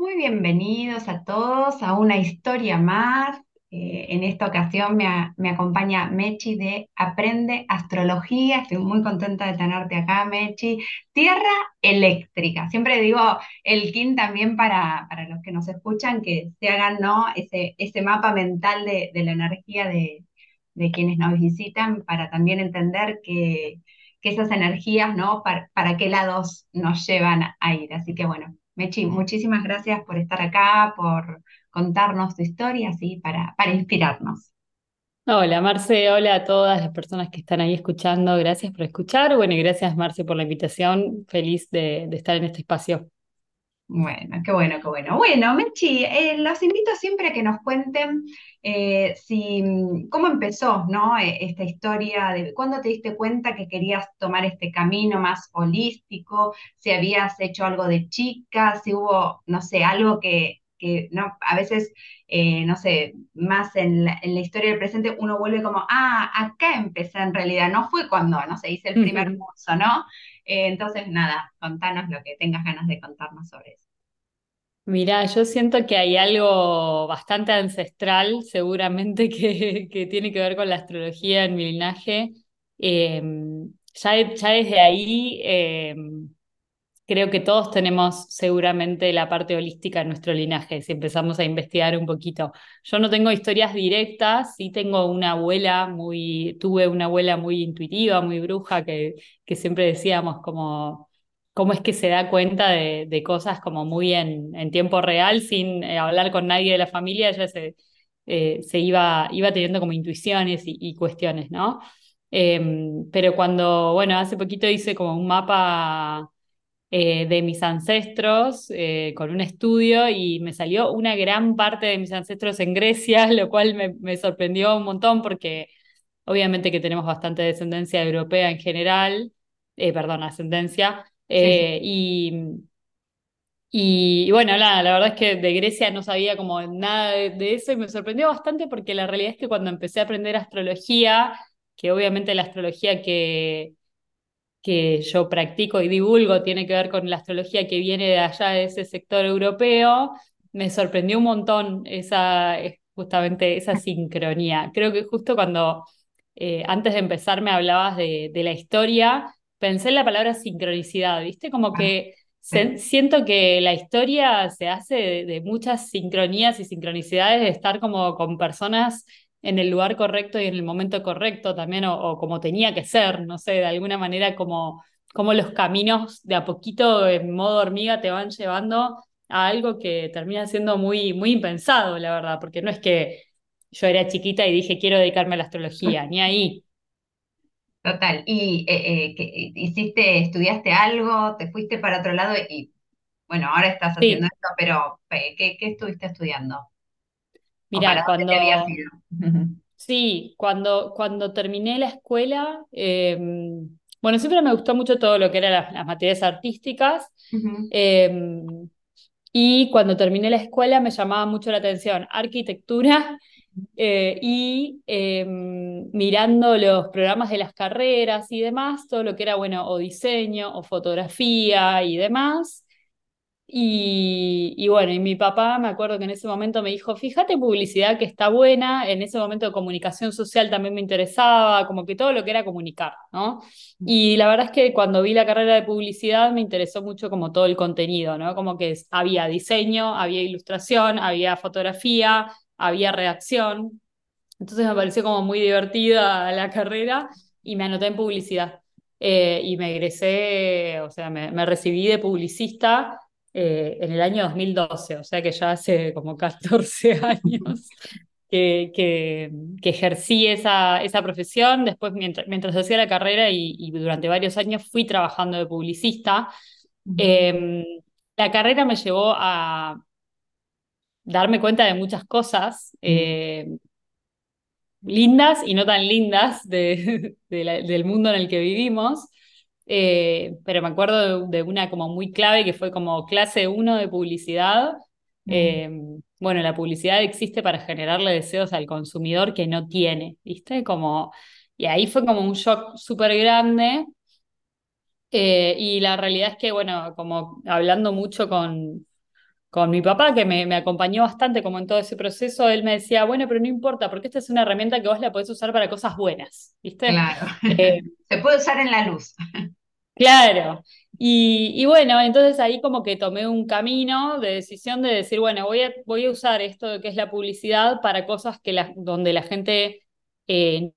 Muy bienvenidos a todos a una historia más. Eh, en esta ocasión me, acompaña Mechi de Aprende Astrología. Estoy muy contenta de tenerte acá, Mechi. Tierra eléctrica. Siempre digo el kin también para, para los que nos escuchan, que se hagan, ¿no? ese, ese mapa mental de, de la energía de, de quienes nos visitan para también entender que, que esas energías, ¿no? Para, para qué lados nos llevan a ir. Así que bueno. Mechi, muchísimas gracias por estar acá, por contarnos tu historia, así, para, para inspirarnos. Hola Marce, hola a todas las personas que están ahí escuchando, gracias por escuchar. Bueno, y gracias Marce por la invitación, feliz de, de estar en este espacio. Bueno, qué bueno, qué bueno. Bueno, Mechi, eh, los invito siempre a que nos cuenten eh, si, cómo empezó, ¿no? Eh, esta historia de cuándo te diste cuenta que querías tomar este camino más holístico, si habías hecho algo de chica, si hubo, no sé, algo que, que no, a veces, eh, no sé, más en la, en la historia del presente uno vuelve como, ah, acá empecé en realidad, no fue cuando, no sé, hice el primer curso, ¿no? Eh, entonces, nada, contanos lo que tengas ganas de contarnos sobre eso. Mirá, yo siento que hay algo bastante ancestral, seguramente, que, que tiene que ver con la astrología en mi linaje. Eh, ya, ya desde ahí eh, Creo que todos tenemos seguramente la parte holística en nuestro linaje, si empezamos a investigar un poquito. Yo no tengo historias directas, sí tengo una abuela muy, tuve una abuela muy intuitiva, muy bruja, que, que siempre decíamos como, cómo es que se da cuenta de, de cosas como muy en, en tiempo real, sin eh, hablar con nadie de la familia, ella se, eh, se iba, iba teniendo como intuiciones y, y cuestiones, ¿no? Em, pero cuando, bueno, hace poquito hice como un mapa eh, de mis ancestros eh, con un estudio y me salió una gran parte de mis ancestros en Grecia, lo cual me, me sorprendió un montón porque obviamente que tenemos bastante descendencia europea en general, eh, perdón, ascendencia, Sí, sí. y, y, y bueno, la, la verdad es que de Grecia no sabía como nada de, de eso y me sorprendió bastante porque la realidad es que cuando empecé a aprender astrología, que obviamente la astrología que que yo practico y divulgo tiene que ver con la astrología que viene de allá de ese sector europeo, me sorprendió un montón esa, eh, justamente esa sincronía. Creo que justo cuando eh, antes de empezar me hablabas de, de la historia, pensé en la palabra sincronicidad, ¿viste? Como Ah, que se- siento que la historia se hace de, de muchas sincronías y sincronicidades, de estar como con personas en el lugar correcto y en el momento correcto también, o, o como tenía que ser, no sé, de alguna manera como, como los caminos de a poquito en modo hormiga te van llevando a algo que termina siendo muy, muy impensado, la verdad, porque no es que yo era chiquita y dije quiero dedicarme a la astrología, ni ahí. Total. ¿Y eh, eh, qué- hiciste, estudiaste algo, te fuiste para otro lado y bueno, ahora estás haciendo Sí, esto, pero eh, ¿qué, qué estuviste estudiando? ¿O para mira, cuando, sí, cuando, cuando terminé la escuela, eh, bueno, siempre me gustó mucho todo lo que eran las, las materias artísticas. Eh, Y cuando terminé la escuela me llamaba mucho la atención arquitectura eh, y eh, mirando los programas de las carreras y demás, todo lo que era, bueno, o diseño o fotografía y demás. Y, y bueno, y mi papá me acuerdo que en ese momento me dijo, fíjate publicidad que está buena, en ese momento de comunicación social también me interesaba, como que todo lo que era comunicar, ¿no? Y la verdad es que cuando vi la carrera de publicidad me interesó mucho como todo el contenido, ¿no? Como que había diseño, había ilustración, había fotografía, había redacción. Entonces me pareció como muy divertida la carrera y me anoté en publicidad. Eh, y me egresé, o sea, me, me recibí de publicista eh, en el año 2012, o sea que ya hace como 14 años que, que, que ejercí esa, esa profesión. Después, mientras, mientras hacía la carrera y, y durante varios años fui trabajando de publicista. Eh, la carrera me llevó a darme cuenta de muchas cosas. eh, lindas y no tan lindas de, de la- del mundo en el que vivimos. Eh, pero me acuerdo de, de una como muy clave que fue como clase uno de publicidad. mm. Eh, bueno, la publicidad existe para generarle deseos al consumidor que no tiene, ¿viste? Como, y ahí fue como un shock súper grande. Eh, y la realidad es que, bueno, como hablando mucho con, con mi papá, que me, me, acompañó bastante como en todo ese proceso, él me decía, bueno, pero no importa, porque esta es una herramienta que vos la podés usar para cosas buenas, ¿viste? Claro. Eh, Se puede usar en la luz. Claro. Y, y, bueno, entonces ahí como que tomé un camino de decisión de decir, bueno, voy a, voy a usar esto de que es la publicidad para cosas que la, donde la gente eh,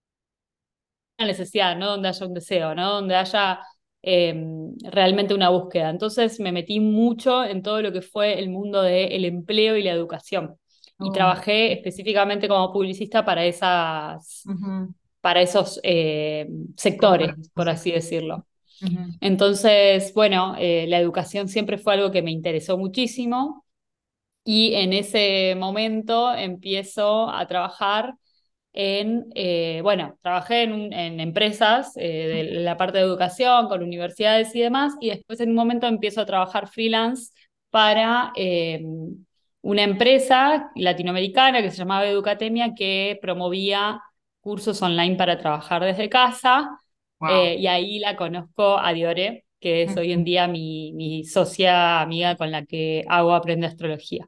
necesidad, no donde haya un deseo, ¿no? Donde haya Em, realmente una búsqueda. Entonces me metí mucho en todo lo que fue el mundo del empleo y la educación. Y oh. trabajé específicamente como publicista para, esas, para esos eh, sectores, por así decirlo. Entonces, bueno, eh, la educación siempre fue algo que me interesó muchísimo y en ese momento empiezo a trabajar en, eh, bueno, trabajé en, en empresas eh, de la parte de educación, con universidades y demás, y después en un momento empiezo a trabajar freelance para eh, una empresa latinoamericana que se llamaba Educatemia, que promovía cursos online para trabajar desde casa, y ahí la conozco a Diore, que es hoy en día mi, mi socia amiga con la que hago Aprende Astrología.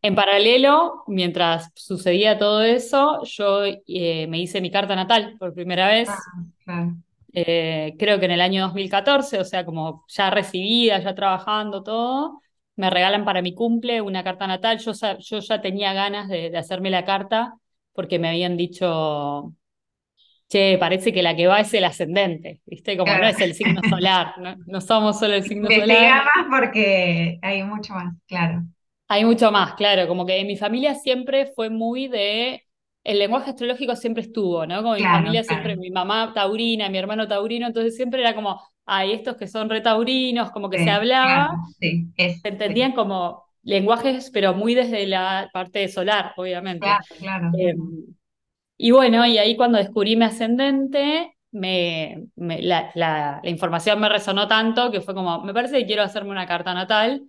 En paralelo, mientras sucedía todo eso, yo eh, me hice mi carta natal por primera vez. Ah, eh, creo que en el año 2014, o sea, como ya recibida, ya trabajando todo, me regalan para mi cumple una carta natal. Yo, yo ya tenía ganas de, hacerme la carta porque me habían dicho, che, parece que la que va es el ascendente, ¿viste? Como no es el signo solar, no, somos solo el signo solar. más porque hay mucho más, claro. Hay mucho más, claro, como que en mi familia siempre fue muy de, el lenguaje astrológico siempre estuvo, ¿no? Como mi familia siempre, mi mamá taurina, mi hermano taurino, entonces siempre era como, hay estos que son retaurinos, como que se hablaba, se entendían como lenguajes, pero muy desde la parte solar, obviamente. Claro, claro. Em, y bueno, y ahí cuando descubrí mi ascendente, me, la, la, información me resonó tanto que fue como, me parece que quiero hacerme una carta natal.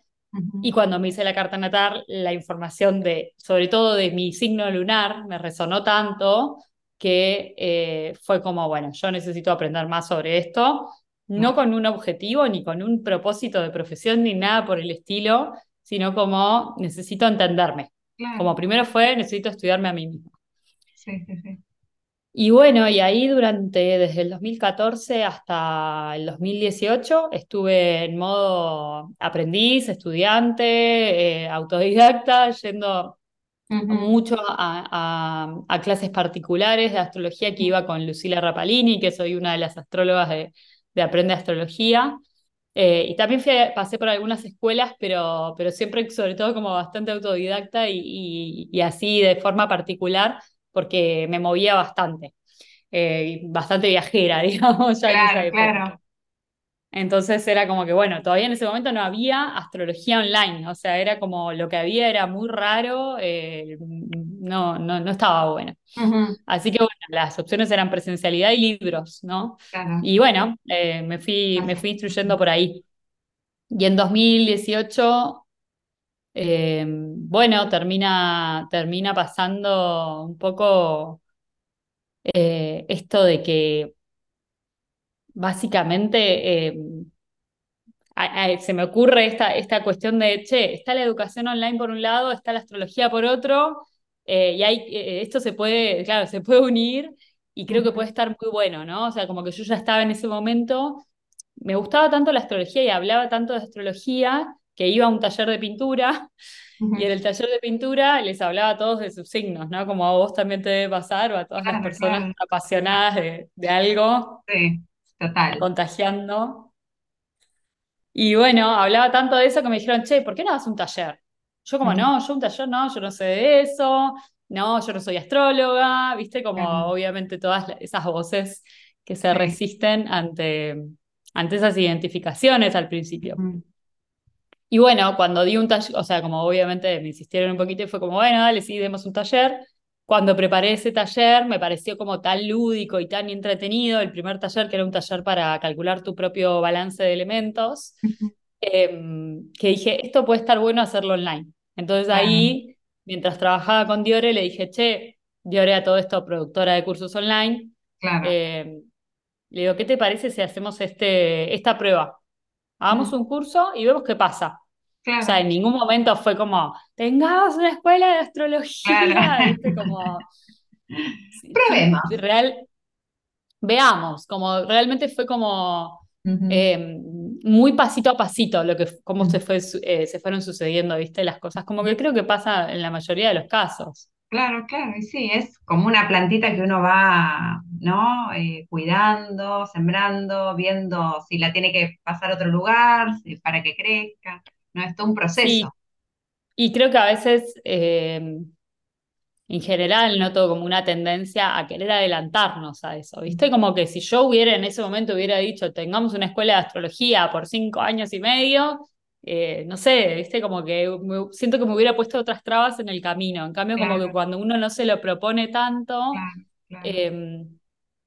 Y cuando me hice la carta natal, la información de, sobre todo de mi signo lunar, me resonó tanto que eh, fue como, bueno, yo necesito aprender más sobre esto, no con un objetivo ni con un propósito de profesión ni nada por el estilo, sino como necesito entenderme. Como primero fue, necesito estudiarme a mí misma. Sí, sí, sí. Y bueno, y ahí durante, desde el 2014 hasta el 2018, estuve en modo aprendiz, estudiante, eh, autodidacta, yendo mucho a, clases particulares de astrología que iba con Lucila Rapalini, que soy una de las astrólogas de, Aprende Astrología. Eh, y también pasé por algunas escuelas, pero, pero siempre, sobre todo, como bastante autodidacta y así de forma particular porque me movía bastante, eh, bastante viajera, digamos, ya claro, Claro. Entonces era como que, bueno, todavía en ese momento no había astrología online, o sea, era como lo que había era muy raro, eh, no, no, no, estaba bueno. Así que, bueno, las opciones eran presencialidad y libros, ¿no? Y bueno, eh, me, fui, me fui instruyendo por ahí. Y en 2018 eh, bueno, termina, termina pasando un poco eh, esto de que básicamente eh, se me ocurre esta, esta cuestión de, che, está la educación online por un lado, está la astrología por otro, y hay, esto se puede, claro, se puede unir y creo que puede estar muy bueno, ¿no? O sea, como que yo ya estaba en ese momento, me gustaba tanto la astrología y hablaba tanto de astrología que iba a un taller de pintura y en el taller de pintura les hablaba a todos de sus signos, ¿no? Como a vos también te debe pasar o a todas las personas apasionadas de, algo. Sí, total. Contagiando. Y bueno, hablaba tanto de eso que me dijeron, che, ¿por qué no haces un taller? Yo como, no, yo un taller no, yo no sé de eso, no, yo no soy astróloga, viste, como obviamente todas esas voces que se resisten ante, ante esas identificaciones al principio. Y bueno, cuando di un taller, o sea, como obviamente me insistieron un poquito y fue como, bueno, dale, sí, demos un taller. Cuando preparé ese taller me pareció como tan lúdico y tan entretenido, el primer taller que era un taller para calcular tu propio balance de elementos, em, que dije, esto puede estar bueno hacerlo online. Entonces ahí, mientras trabajaba con Diore, le dije, che, Diore a todo esto, productora de cursos online, em, le digo, ¿qué te parece si hacemos este, esta prueba? Hagamos un curso y vemos qué pasa. O sea, claro, en ningún momento fue como, tengamos una escuela de claro. astrología, ¿viste? Como, Probemos. real, veamos, como realmente fue como eh, muy pasito a pasito lo que, cómo se fue, eh, se fueron sucediendo, ¿viste? Las cosas, como que creo que pasa en la mayoría de los casos. Claro, claro, y sí, es como una plantita que uno va, ¿no? Eh, cuidando, sembrando, viendo si la tiene que pasar a otro lugar, si- para que crezca, ¿no? Es todo un proceso. Y creo que a veces... eh, en general noto como una tendencia a querer adelantarnos a eso, ¿viste? Como que si yo hubiera en ese momento hubiera dicho, tengamos una escuela de astrología por cinco años y medio, eh, no sé, ¿viste? Como que me- siento que me hubiera puesto otras trabas en el camino. En cambio, como que cuando uno no se lo propone tanto, claro, claro, eh,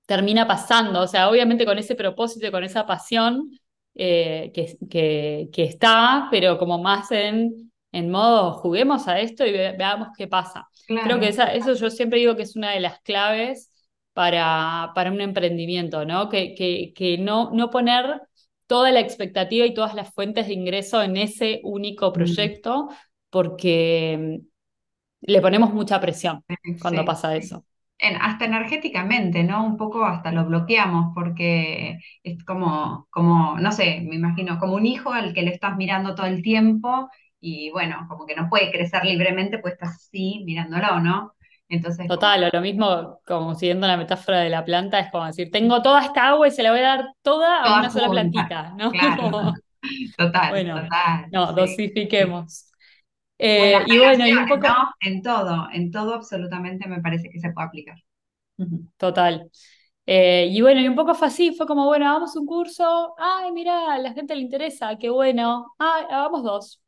termina pasando. O sea, obviamente con ese propósito y con esa pasión eh, que, que, que está, pero como más en, en modo juguemos a esto y ve- veamos qué pasa. Creo que esa, eso yo siempre digo que es una de las claves para, para un emprendimiento, ¿no? Que, que, que no, no poner toda la expectativa y todas las fuentes de ingreso en ese único proyecto, porque mm, le ponemos mucha presión cuando Sí, pasa eso. En- hasta energéticamente, ¿no? Un poco hasta lo bloqueamos porque es como, como, no sé, me imagino, como un hijo al que le estás mirando todo el tiempo y bueno, como que no puede crecer libremente, pues estás así mirándolo, ¿no? Entonces, como, Total, o lo mismo, como siguiendo la metáfora de la planta, es como decir, tengo toda esta agua y se la voy a dar toda a una sola plantita, ¿no? claro, total, Bueno, total, no, sí. dosifiquemos. Eh, y bueno, y un poco, ¿no? En todo, en todo absolutamente me parece que se puede aplicar. Total. Eh, y bueno, y un poco fue así, fue como, bueno, hagamos un curso, ay, mira, a la gente le interesa, qué bueno, ay, hagamos dos,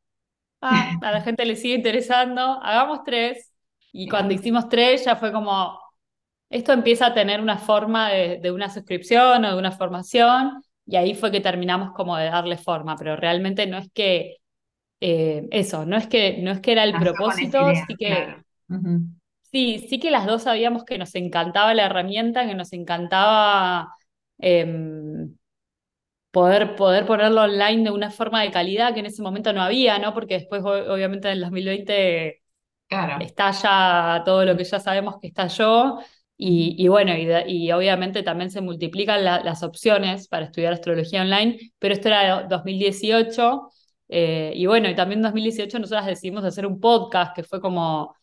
ah, a la gente le sigue interesando, hagamos tres. Y cuando hicimos tres ya fue como, Esto empieza a tener una forma de, de una suscripción o de una formación y ahí fue que terminamos como de darle forma, pero realmente no es que eh, eso, no es que no es que era el propósito, idea, sí que claro. Sí, sí que las dos sabíamos que nos encantaba la herramienta, que nos encantaba em, poder, poder ponerlo online de una forma de calidad que en ese momento no había, ¿no? Porque después obviamente en el 2020 Claro. estalla todo lo que ya sabemos que estalló y, y bueno, y, obviamente también se multiplican la- las opciones para estudiar astrología online, pero esto era 2018 eh, y bueno, y también en 2018 nosotras decidimos hacer un podcast que fue como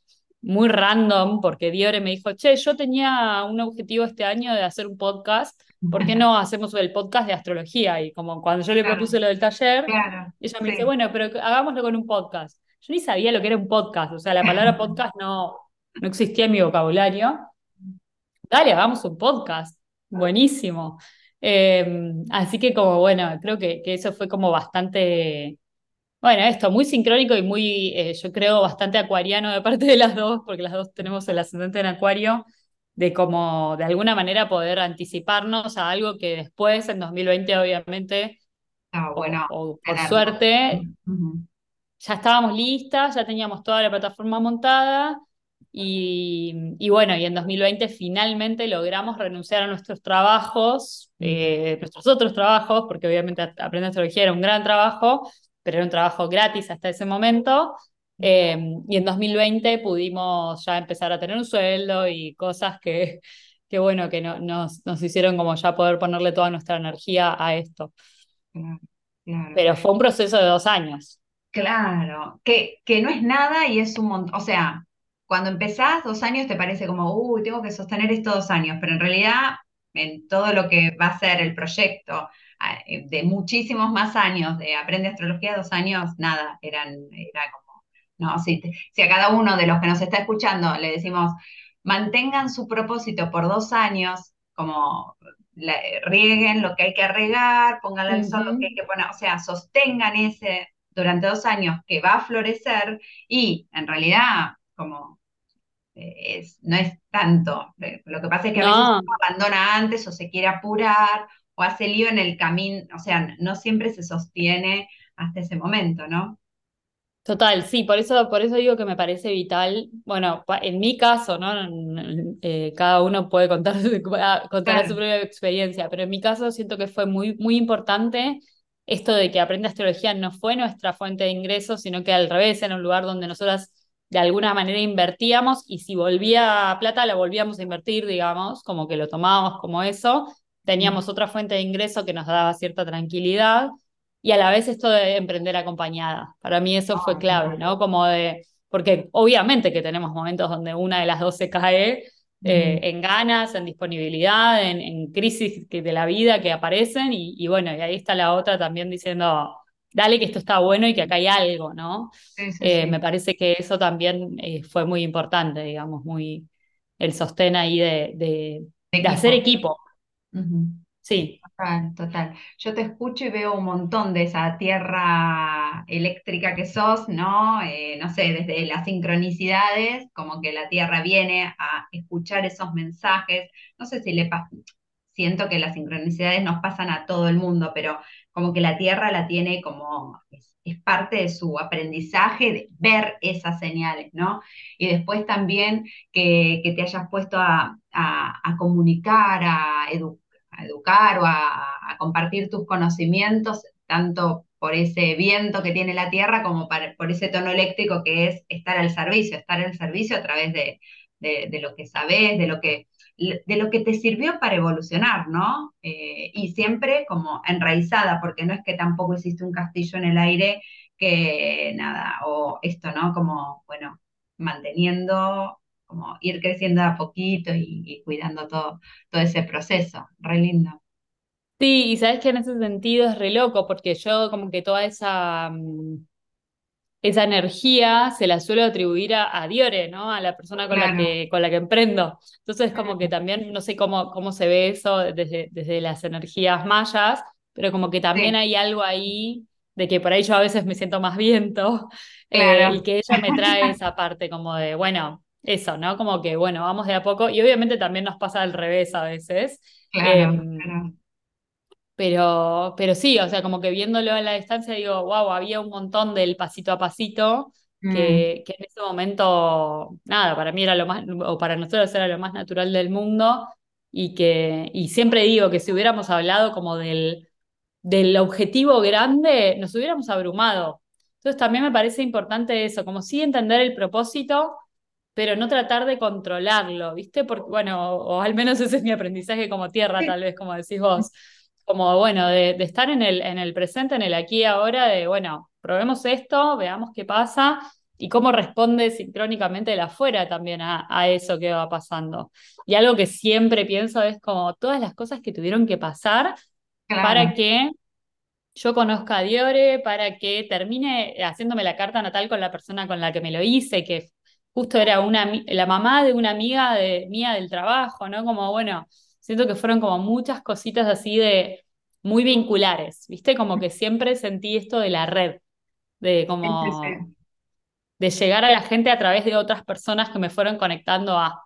muy random porque Diore me dijo, che, yo tenía un objetivo este año de hacer un podcast. ¿Por qué no hacemos el podcast de astrología? Y como cuando yo le Claro, propuse lo del taller, claro, ella me dice, bueno, pero hagámoslo con un podcast. Yo ni sabía lo que era un podcast, o sea, la palabra podcast no, no existía en mi vocabulario. Dale, hagamos un podcast. Buenísimo. Eh, así que como, bueno, creo que, que eso fue como bastante, bueno, esto, muy sincrónico y muy, eh, yo creo, bastante acuariano de parte de las dos, porque las dos tenemos el ascendente en acuario, de como, de alguna manera poder anticiparnos a algo que después, en 2020, obviamente, o, bueno o por tenerlo. suerte, ya estábamos listas, ya teníamos toda la plataforma montada y, y bueno, y en 2020 finalmente logramos renunciar a nuestros trabajos, eh, nuestros otros trabajos, porque obviamente Aprender Astrología era un gran trabajo, pero era un trabajo gratis hasta ese momento. eh, y en 2020 pudimos ya empezar a tener un sueldo y cosas que, que bueno, que no, nos, nos hicieron como ya poder ponerle toda nuestra energía a esto. claro, claro. Pero fue un proceso de dos años. Claro, que, que no es nada y es un montón. O sea, cuando empezás dos años te parece como, uy, tengo que sostener esto dos años, pero en realidad, en todo lo que va a ser el proyecto de muchísimos más años, de Aprende Astrología, dos años, nada, eran, era como, no, si, si a cada uno de los que nos está escuchando le decimos, mantengan su propósito por dos años, como la- rieguen lo que hay que regar, pónganle al sol lo que hay que poner, o sea, sostengan ese durante dos años que va a florecer y en realidad como eh, es, no es tanto. Eh, Lo que pasa es que a veces No, uno abandona antes o se quiere apurar o hace lío en el camino, o sea, no siempre se sostiene hasta ese momento, ¿no? total, sí, por eso, por eso digo que me parece vital, bueno, en mi caso, ¿no? Eh, cada uno puede contar, Claro, su propia experiencia, pero en mi caso siento que fue muy, muy importante esto de que aprende astrología no fue nuestra fuente de ingresos, sino que al revés, era un lugar donde nosotras de alguna manera invertíamos y si volvía plata la volvíamos a invertir, digamos, como que lo tomábamos como eso, teníamos otra fuente de ingreso que nos daba cierta tranquilidad y a la vez esto de emprender acompañada. Para mí eso fue clave, ¿no? Como de, porque obviamente que tenemos momentos donde una de las dos se cae, eh, en ganas, en disponibilidad, en, crisis de la vida que aparecen y, bueno, y ahí está la otra también diciendo, dale que esto está bueno y que acá hay algo, ¿no? Eh, me parece que eso también eh, fue muy importante, digamos, muy el sostén ahí de, de, hacer equipo. Sí. Total, total. Yo te escucho y veo un montón de esa tierra eléctrica que sos, ¿no? Eh, no sé, desde las sincronicidades, como que la tierra viene a escuchar esos mensajes. No sé si le pasa, siento que las sincronicidades nos pasan a todo el mundo, pero como que la tierra la tiene como, es, parte de su aprendizaje de ver esas señales, ¿no? Y después también que, te hayas puesto a, comunicar, a, educar o a, compartir tus conocimientos, tanto por ese viento que tiene la tierra como por ese tono eléctrico que es estar al servicio, estar al servicio a través de, de lo que sabes, de lo que de lo que te sirvió para evolucionar, ¿no? Eh, y siempre como enraizada, porque no es que tampoco hiciste un castillo en el aire que nada, o esto, ¿no? Como, bueno, manteniendo, como ir creciendo a poquito y, cuidando todo, todo ese proceso, re lindo. Sí, y sabes que en ese sentido es re loco, porque yo como que toda esa... Mm, esa energía se la suelo atribuir a, Diore, ¿no? A la persona con, la que, con la que emprendo. Entonces, como que también, no sé cómo, cómo se ve eso desde, desde las energías mayas, pero como que también hay algo ahí de que por ahí yo a veces me siento más viento eh, y que ella me trae esa parte como de, bueno, eso, ¿no? Como que, bueno, vamos de a poco y obviamente también nos pasa al revés a veces. Claro, em, claro. Pero, pero sí, o sea, como que viéndolo a la distancia digo, wow, había un montón del pasito a pasito mm. que, que, en ese momento, nada, para mí era lo más, o para nosotros era lo más natural del mundo y que, y siempre digo que si hubiéramos hablado como del, del objetivo grande, nos hubiéramos abrumado. Entonces también me parece importante eso, como sí entender el propósito, pero no tratar de controlarlo, ¿viste? Porque, bueno, o, o al menos ese es mi aprendizaje como tierra, tal vez, como decís vos como, bueno, de, estar en el, en el presente, en el aquí y ahora, de, bueno, probemos esto, veamos qué pasa y cómo responde sincrónicamente el afuera también a, eso que va pasando. Y algo que siempre pienso es como todas las cosas que tuvieron que pasar para que yo conozca a Diore, para que termine haciéndome la carta natal con la persona con la que me lo hice, que justo era una, la mamá de una amiga de, mía del trabajo, ¿no? Como, bueno, siento que fueron como muchas cositas así de muy vinculares, ¿viste? Como que siempre sentí esto de la red, de como de llegar a la gente a través de otras personas que me fueron conectando a.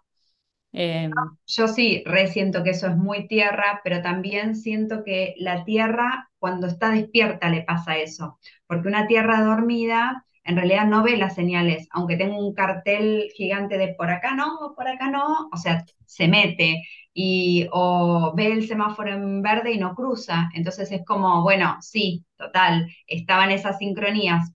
Em, Yo sí, resiento que eso es muy tierra, pero también siento que la tierra cuando está despierta le pasa eso, porque una tierra dormida en realidad no ve las señales, aunque tenga un cartel gigante de por acá no, por acá no, o sea, se mete y o ve el semáforo en verde y no cruza. Entonces es como, bueno, sí, total, estaban esas sincronías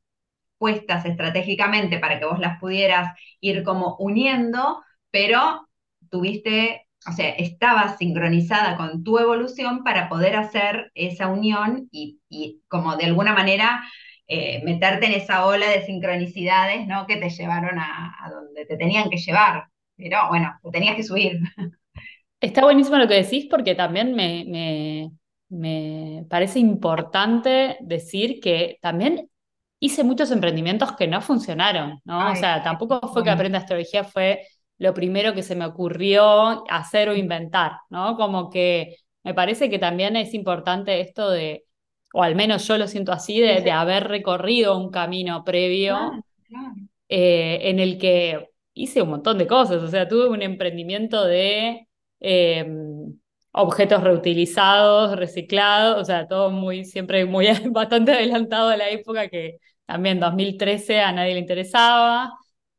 puestas estratégicamente para que vos las pudieras ir como uniendo, pero tuviste, o sea, estabas sincronizada con tu evolución para poder hacer esa unión y, como de alguna manera eh, meterte en esa ola de sincronicidades, ¿no? Que te llevaron a, a donde te tenían que llevar. Pero bueno, te tenías que subir. Está buenísimo lo que decís porque también me, me, parece importante decir que también hice muchos emprendimientos que no funcionaron, ¿no? o sea, tampoco fue que aprenda astrología fue lo primero que se me ocurrió hacer o inventar, ¿no? Como que me parece que también es importante esto de, o al menos yo lo siento así, de, haber recorrido un camino previo eh, en el que hice un montón de cosas, o sea, tuve un emprendimiento de Em, objetos reutilizados, reciclados, o sea, todo muy, siempre muy bastante adelantado a la época que también 2013 a nadie le interesaba.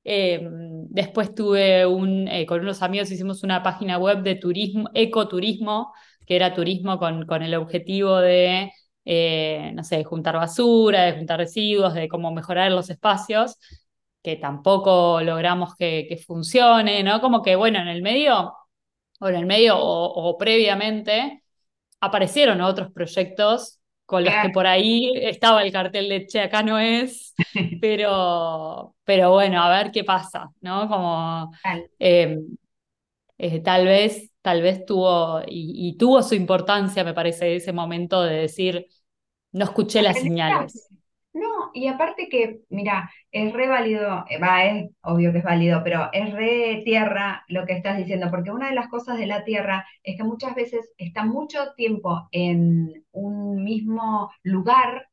Em, después tuve un, eh, con unos amigos hicimos una página web de turismo, ecoturismo, que era turismo con, con el objetivo de eh, no sé, de juntar basura, de juntar residuos, de cómo mejorar los espacios, que tampoco logramos que, que funcione, ¿no? Como que, bueno, en el medio, o en el medio o, o previamente, aparecieron otros proyectos con los que por ahí estaba el cartel de Che, acá no es, pero, pero bueno, a ver qué pasa, ¿no? Como eh, eh, tal vez, tal vez tuvo, y, y tuvo su importancia, me parece, ese momento de decir, no escuché las señales. No, y aparte que, mira, es re válido, eh, va, es obvio que es válido, pero es re tierra lo que estás diciendo, porque una de las cosas de la tierra es que muchas veces está mucho tiempo en un mismo lugar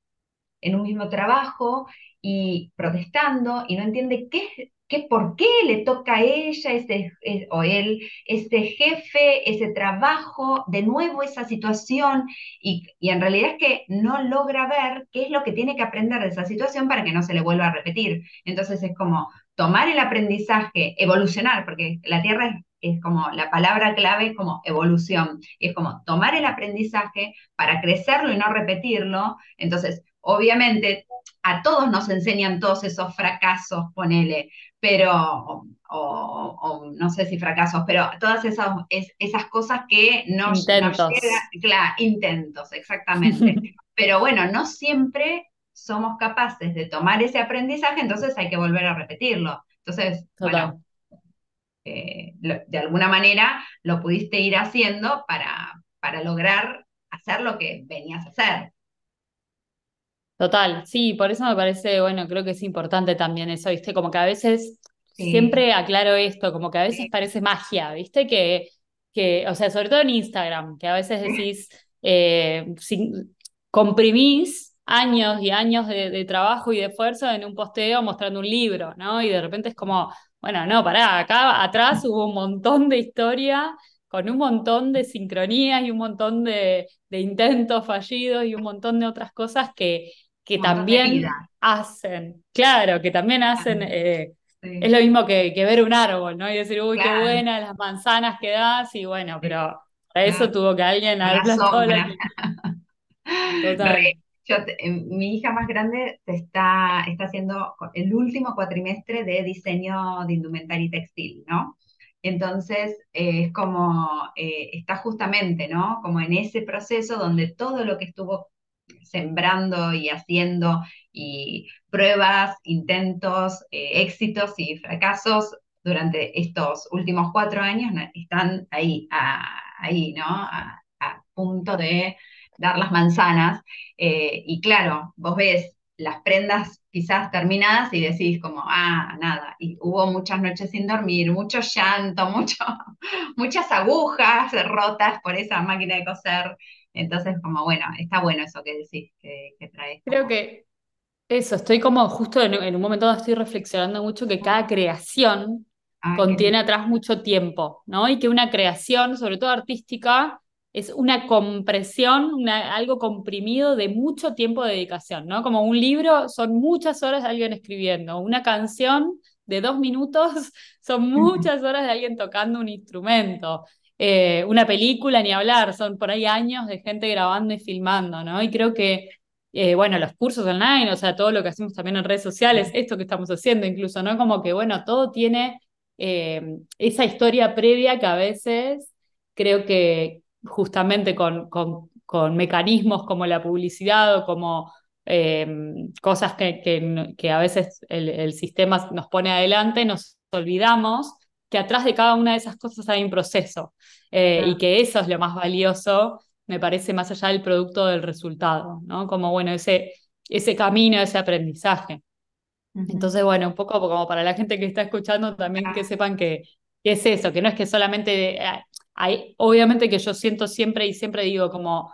en un mismo trabajo y protestando y no entiende qué, qué por qué le toca a ella ese, o él ese jefe, ese trabajo, de nuevo esa situación y, y en realidad es que no logra ver qué es lo que tiene que aprender de esa situación para que no se le vuelva a repetir. Entonces es como tomar el aprendizaje, evolucionar, porque la Tierra es es como la palabra clave es como evolución, y es como tomar el aprendizaje para crecerlo y no repetirlo. Entonces, obviamente, a todos nos enseñan todos esos fracasos, ponele, pero, o, o, o no sé si fracasos, pero todas esas, es, esas cosas que no, Intentos. claro, intentos, exactamente. Pero bueno, no siempre somos capaces de tomar ese aprendizaje, entonces hay que volver a repetirlo. Entonces, bueno, eh, lo, de alguna manera lo pudiste ir haciendo para, para lograr hacer lo que venías a hacer. Total, sí, por eso me parece, bueno, creo que es importante también eso, ¿viste? Como que a veces, Sí, siempre aclaro esto, como que a veces parece magia, ¿viste? Que, que o sea, sobre todo en Instagram, que a veces decís, eh, sin- comprimís años y años de, de trabajo y de esfuerzo en un posteo mostrando un libro, ¿no? Y de repente es como, bueno, no, pará, acá atrás hubo un montón de historia con un montón de sincronías y un montón de, de intentos fallidos y un montón de otras cosas que que también hacen, claro, que también hacen, Claro, eh, es lo mismo que, que ver un árbol, ¿no? Y decir, uy, qué buenas las manzanas que das, y bueno, pero para eso claro, tuvo que alguien la sombra. Re- Total, yo te- eh, mi hija más grande está, está haciendo el último cuatrimestre de diseño de indumentaria y textil, ¿no? Entonces, eh, es como, eh, está justamente, ¿no? Como en ese proceso donde todo lo que estuvo sembrando y haciendo y pruebas, intentos, eh, éxitos y fracasos durante estos últimos cuatro años están ahí, a- ahí, ¿no? A punto de dar las manzanas. Eh, y claro, vos ves las prendas quizás terminadas y decís como, ah, nada, y hubo muchas noches sin dormir, mucho llanto, mucho, muchas agujas rotas por esa máquina de coser. Entonces, como bueno, está bueno eso que decís, que, que traes creo como, que eso, estoy como justo en, en un momento donde estoy reflexionando mucho que cada creación ah, contiene atrás mucho tiempo, ¿no? Y que una creación, sobre todo artística, es una compresión, una- algo comprimido de mucho tiempo de dedicación, ¿no? Como un libro son muchas horas de alguien escribiendo, una canción de dos minutos son muchas horas de alguien tocando un instrumento. Eh, una película, ni hablar, son por ahí años de gente grabando y filmando, ¿no? Y creo que eh, bueno, los cursos online, o sea, todo lo que hacemos también en redes sociales, esto que estamos haciendo incluso, ¿no? Como que, bueno, todo tiene eh, esa historia previa que a veces creo que justamente con, con, con mecanismos como la publicidad o como cosas que, que, que, a veces el sistema nos pone adelante, nos olvidamos que atrás de cada una de esas cosas hay un proceso eh, y que eso es lo más valioso me parece más allá del producto del resultado, ¿no? Como, bueno, ese, ese camino, ese aprendizaje. Entonces, bueno, un poco como para la gente que está escuchando también que sepan que, que es eso, que no es que solamente, eh, hay, obviamente que yo siento siempre y siempre digo como,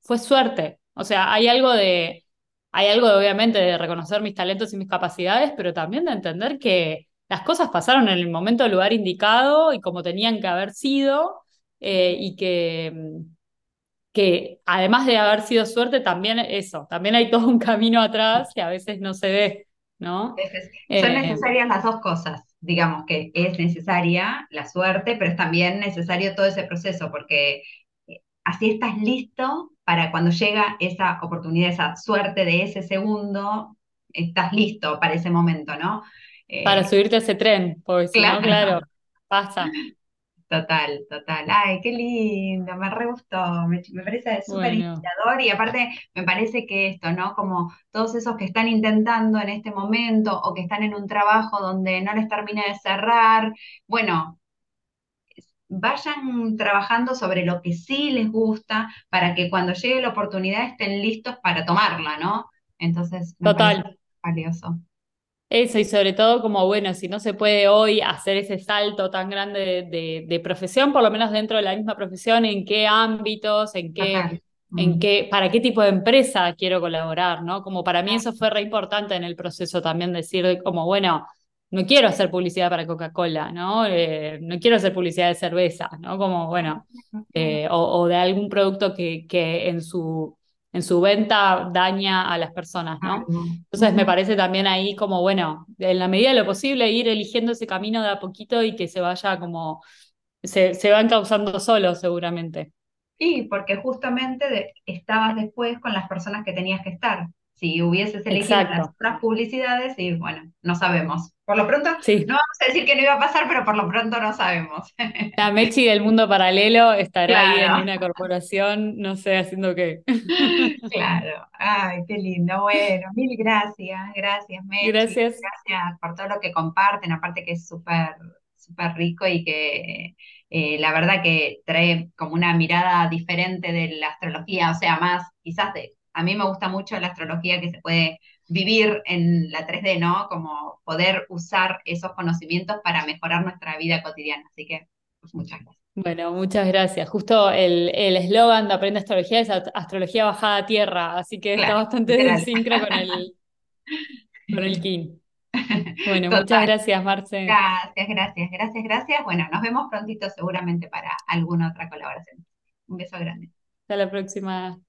fue suerte, o sea, hay algo de, hay algo de, obviamente de reconocer mis talentos y mis capacidades, pero también de entender que las cosas pasaron en el momento, el lugar indicado y como tenían que haber sido, eh, y que que además de haber sido suerte, también eso, también hay todo un camino atrás que a veces no se ve, ¿no? son Eh, necesarias las dos cosas. Digamos que es necesaria la suerte, pero es también necesario todo ese proceso, porque eh, así estás listo para cuando llega esa oportunidad, esa suerte de ese segundo, estás listo para ese momento, ¿no? Para Eh, subirte a ese tren, porque si no, claro, claro, pasa. total, total. Ay, qué lindo, me re gustó, me, me parece súper Bueno, inspirador y aparte me parece que esto, ¿no? Como todos esos que están intentando en este momento o que están en un trabajo donde no les termina de cerrar, bueno vayan trabajando sobre lo que sí les gusta para que cuando llegue la oportunidad estén listos para tomarla, ¿no? Entonces, me parece total. valioso. Eso, y sobre todo como, bueno, si no se puede hoy hacer ese salto tan grande de, de- de profesión, por lo menos dentro de la misma profesión, en qué ámbitos, en qué, en qué, para qué tipo de empresa quiero colaborar, ¿no? Como para mí eso fue re importante en el proceso también, decir como, bueno, no quiero hacer publicidad para Coca-Cola, ¿no? Eh, no quiero hacer publicidad de cerveza, ¿no? Como, bueno, eh, o, o de algún producto que, que en su, en su venta daña a las personas, ¿no? Entonces me parece también ahí como, bueno, en la medida de lo posible ir eligiendo ese camino de a poquito y que se vaya como, se, se van causando solos seguramente. Sí, porque justamente de- estabas después con las personas que tenías que estar. Si hubieses elegido las otras publicidades, y bueno, no sabemos. Por lo pronto, no vamos a decir que no iba a pasar, pero por lo pronto no sabemos. La Mechi del mundo paralelo estará ahí en una corporación, no sé, haciendo qué. Claro, ay, qué lindo. Bueno, mil gracias, gracias, Mechi, Gracias. gracias por todo lo que comparten, aparte que es súper, súper rico y que eh, la verdad que trae como una mirada diferente de la astrología, o sea, más quizás de, a mí me gusta mucho la astrología que se puede vivir en la 3D, ¿no? Como poder usar esos conocimientos para mejorar nuestra vida cotidiana. Así que, pues muchas gracias. Bueno, muchas gracias. Justo el el eslogan de Aprende Astrología es Astrología bajada a tierra, así que está bastante en sincro con el, con el kin. Bueno, muchas gracias, Marce. Gracias, gracias, gracias, gracias. Bueno, nos vemos prontito seguramente para alguna otra colaboración. Un beso grande. Hasta la próxima.